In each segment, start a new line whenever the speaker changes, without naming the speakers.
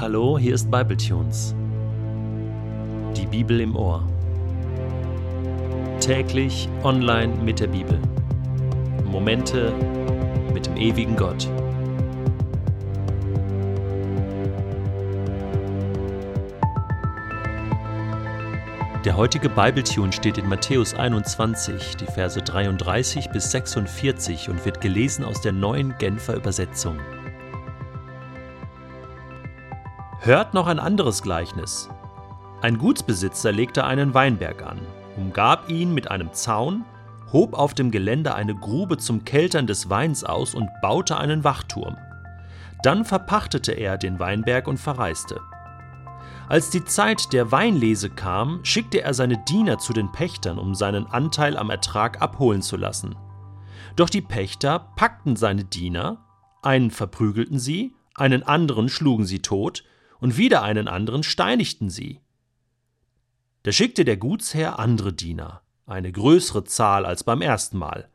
Hallo, hier ist Bibletunes. Die Bibel im Ohr. Täglich online mit der Bibel. Momente mit dem ewigen Gott. Der heutige Bibletune steht in Matthäus 21, die Verse 33 bis 46 und wird gelesen aus der neuen Genfer Übersetzung. Hört noch ein anderes Gleichnis. Ein Gutsbesitzer legte einen Weinberg an, umgab ihn mit einem Zaun, hob auf dem Gelände eine Grube zum Keltern des Weins aus und baute einen Wachturm. Dann verpachtete er den Weinberg und verreiste. Als die Zeit der Weinlese kam, schickte er seine Diener zu den Pächtern, um seinen Anteil am Ertrag abholen zu lassen. Doch die Pächter packten seine Diener, einen verprügelten sie, einen anderen schlugen sie tot, und wieder einen anderen steinigten sie. Da schickte der Gutsherr andere Diener, eine größere Zahl als beim ersten Mal,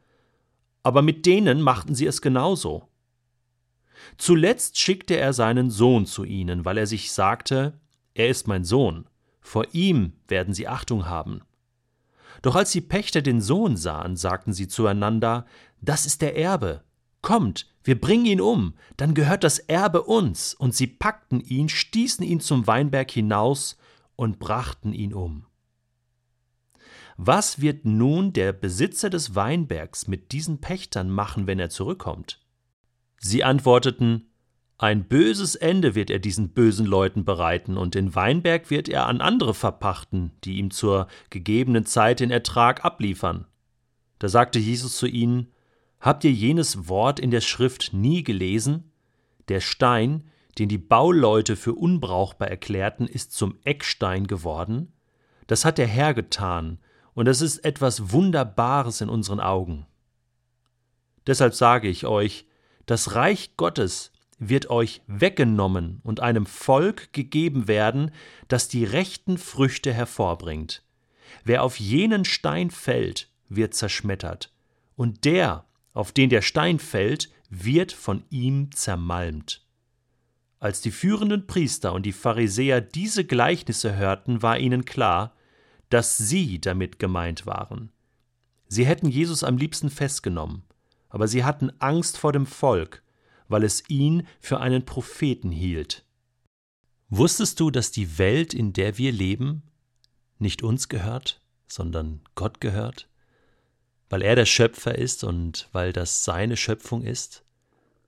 aber mit denen machten sie es genauso. Zuletzt schickte er seinen Sohn zu ihnen, weil er sich sagte, er ist mein Sohn, vor ihm werden sie Achtung haben. Doch als die Pächter den Sohn sahen, sagten sie zueinander, das ist der Erbe, Kommt, wir bringen ihn um, dann gehört das Erbe uns. Und sie packten ihn, stießen ihn zum Weinberg hinaus und brachten ihn um. Was wird nun der Besitzer des Weinbergs mit diesen Pächtern machen, wenn er zurückkommt? Sie antworteten, ein böses Ende wird er diesen bösen Leuten bereiten, und den Weinberg wird er an andere verpachten, die ihm zur gegebenen Zeit den Ertrag abliefern. Da sagte Jesus zu ihnen, Habt ihr jenes Wort in der Schrift nie gelesen? Der Stein, den die Bauleute für unbrauchbar erklärten, ist zum Eckstein geworden? Das hat der Herr getan, und es ist etwas Wunderbares in unseren Augen. Deshalb sage ich euch, das Reich Gottes wird euch weggenommen und einem Volk gegeben werden, das die rechten Früchte hervorbringt. Wer auf jenen Stein fällt, wird zerschmettert, und der, auf den der Stein fällt, wird von ihm zermalmt. Als die führenden Priester und die Pharisäer diese Gleichnisse hörten, war ihnen klar, dass sie damit gemeint waren. Sie hätten Jesus am liebsten festgenommen, aber sie hatten Angst vor dem Volk, weil es ihn für einen Propheten hielt. Wusstest du, dass die Welt, in der wir leben, nicht uns gehört, sondern Gott gehört? Weil er der Schöpfer ist und weil das seine Schöpfung ist?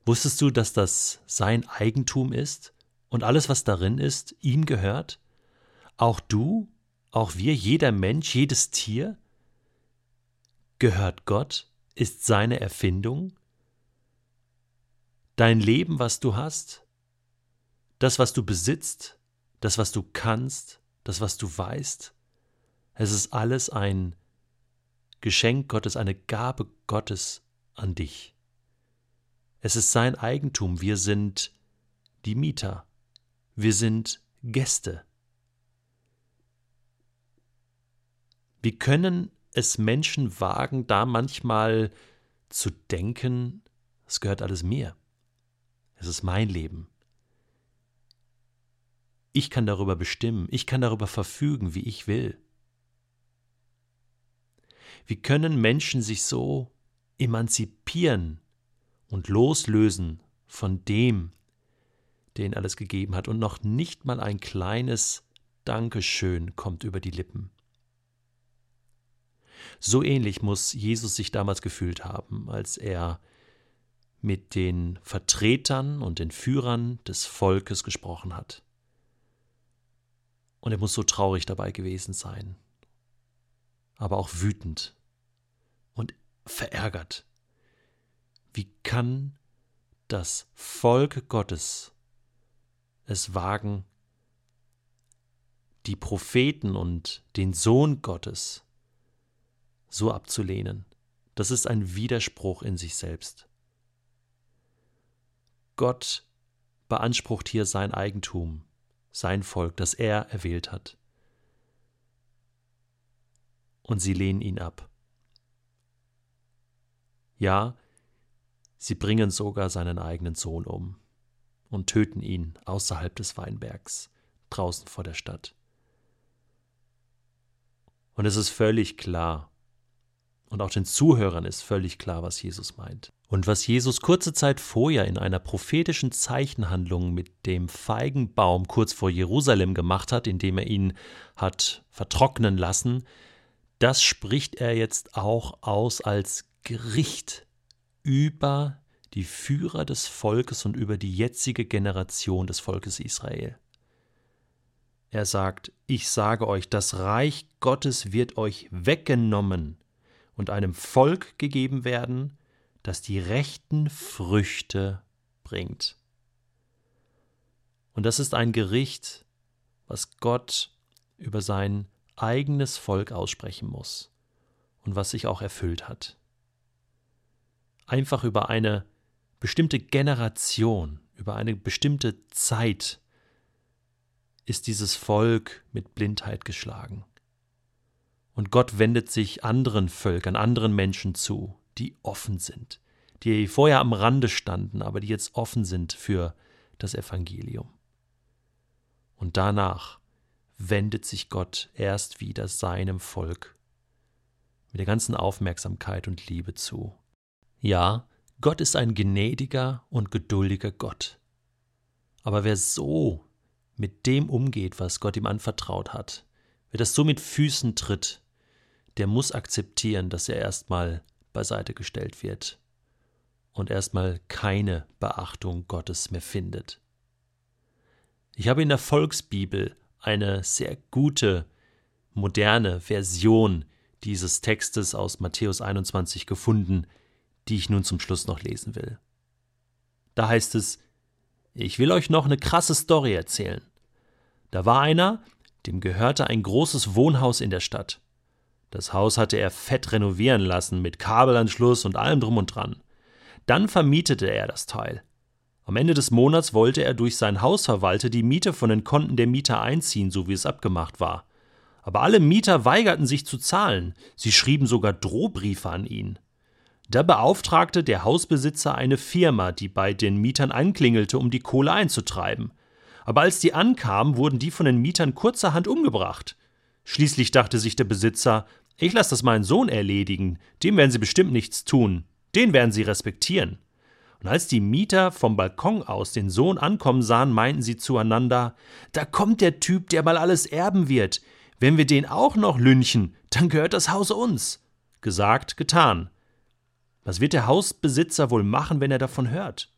Wusstest du, dass das sein Eigentum ist und alles, was darin ist, ihm gehört? Auch du, auch wir, jeder Mensch, jedes Tier? Gehört Gott, ist seine Erfindung? Dein Leben, was du hast, das, was du besitzt, das, was du kannst, das, was du weißt, es ist alles ein Geschenk Gottes, eine Gabe Gottes an dich. Es ist sein Eigentum, wir sind die Mieter, wir sind Gäste. Wie können es Menschen wagen, da manchmal zu denken, es gehört alles mir, es ist mein Leben. Ich kann darüber bestimmen, ich kann darüber verfügen, wie ich will. Wie können Menschen sich so emanzipieren und loslösen von dem, der ihnen alles gegeben hat, und noch nicht mal ein kleines Dankeschön kommt über die Lippen. So ähnlich muss Jesus sich damals gefühlt haben, als er mit den Vertretern und den Führern des Volkes gesprochen hat. Und er muss so traurig dabei gewesen sein, aber auch wütend verärgert. Wie kann das Volk Gottes es wagen, die Propheten und den Sohn Gottes so abzulehnen? Das ist ein Widerspruch in sich selbst. Gott beansprucht hier sein Eigentum, sein Volk, das er erwählt hat. Und sie lehnen ihn ab. Ja, sie bringen sogar seinen eigenen Sohn um. und töten ihn außerhalb des Weinbergs, draußen vor der Stadt. Und es ist völlig klar, und auch den Zuhörern ist völlig klar, was Jesus meint. Und was Jesus kurze Zeit vorher in einer prophetischen Zeichenhandlung mit dem Feigenbaum kurz vor Jerusalem gemacht hat, indem er ihn hat vertrocknen lassen, das spricht er jetzt auch aus als Gericht über die Führer des Volkes und über die jetzige Generation des Volkes Israel. Er sagt, ich sage euch, das Reich Gottes wird euch weggenommen und einem Volk gegeben werden, das die rechten Früchte bringt. Und das ist ein Gericht, was Gott über sein eigenes Volk aussprechen muss und was sich auch erfüllt hat. Einfach über eine bestimmte Generation, über eine bestimmte Zeit ist dieses Volk mit Blindheit geschlagen. Und Gott wendet sich anderen Völkern, anderen Menschen zu, die offen sind, die vorher am Rande standen, aber die jetzt offen sind für das Evangelium. Und danach wendet sich Gott erst wieder seinem Volk mit der ganzen Aufmerksamkeit und Liebe zu. Ja, Gott ist ein gnädiger und geduldiger Gott. Aber wer so mit dem umgeht, was Gott ihm anvertraut hat, wer das so mit Füßen tritt, der muss akzeptieren, dass er erstmal beiseite gestellt wird und erstmal keine Beachtung Gottes mehr findet. Ich habe in der Volksbibel eine sehr gute, moderne Version dieses Textes aus Matthäus 21 gefunden, die ich nun zum Schluss noch lesen will. Da heißt es, ich will euch noch eine krasse Story erzählen. Da war einer, dem gehörte ein großes Wohnhaus in der Stadt. Das Haus hatte er fett renovieren lassen, mit Kabelanschluss und allem drum und dran. Dann vermietete er das Teil. Am Ende des Monats wollte er durch seinen Hausverwalter die Miete von den Konten der Mieter einziehen, so wie es abgemacht war. Aber alle Mieter weigerten sich zu zahlen, sie schrieben sogar Drohbriefe an ihn. Da beauftragte der Hausbesitzer eine Firma, die bei den Mietern anklingelte, um die Kohle einzutreiben. Aber als die ankamen, wurden die von den Mietern kurzerhand umgebracht. Schließlich dachte sich der Besitzer, ich lasse das meinen Sohn erledigen, dem werden sie bestimmt nichts tun, den werden sie respektieren. Und als die Mieter vom Balkon aus den Sohn ankommen sahen, meinten sie zueinander, da kommt der Typ, der mal alles erben wird. Wenn wir den auch noch lynchen, dann gehört das Haus uns. Gesagt, getan. Was wird der Hausbesitzer wohl machen, wenn er davon hört?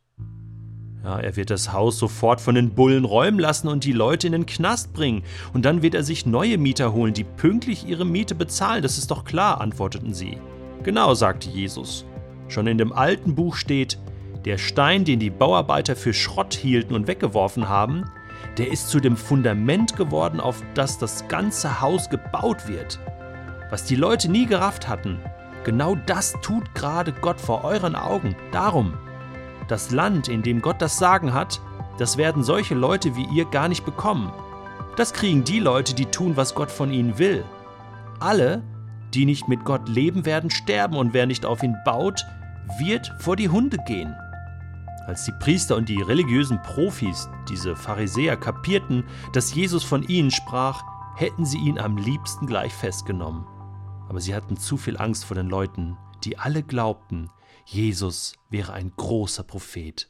Ja, er wird das Haus sofort von den Bullen räumen lassen und die Leute in den Knast bringen. Und dann wird er sich neue Mieter holen, die pünktlich ihre Miete bezahlen. Das ist doch klar, antworteten sie. Genau, sagte Jesus. Schon in dem alten Buch steht, der Stein, den die Bauarbeiter für Schrott hielten und weggeworfen haben, der ist zu dem Fundament geworden, auf das das ganze Haus gebaut wird. Was die Leute nie gerafft hatten, genau das tut gerade Gott vor euren Augen. Darum das Land, in dem Gott das Sagen hat, das werden solche Leute wie ihr gar nicht bekommen. Das kriegen die Leute, die tun, was Gott von ihnen will. Alle, die nicht mit Gott leben, werden sterben und wer nicht auf ihn baut, wird vor die Hunde gehen. Als die Priester und die religiösen Profis, diese Pharisäer, kapierten, dass Jesus von ihnen sprach, hätten sie ihn am liebsten gleich festgenommen. Aber sie hatten zu viel Angst vor den Leuten, die alle glaubten, Jesus wäre ein großer Prophet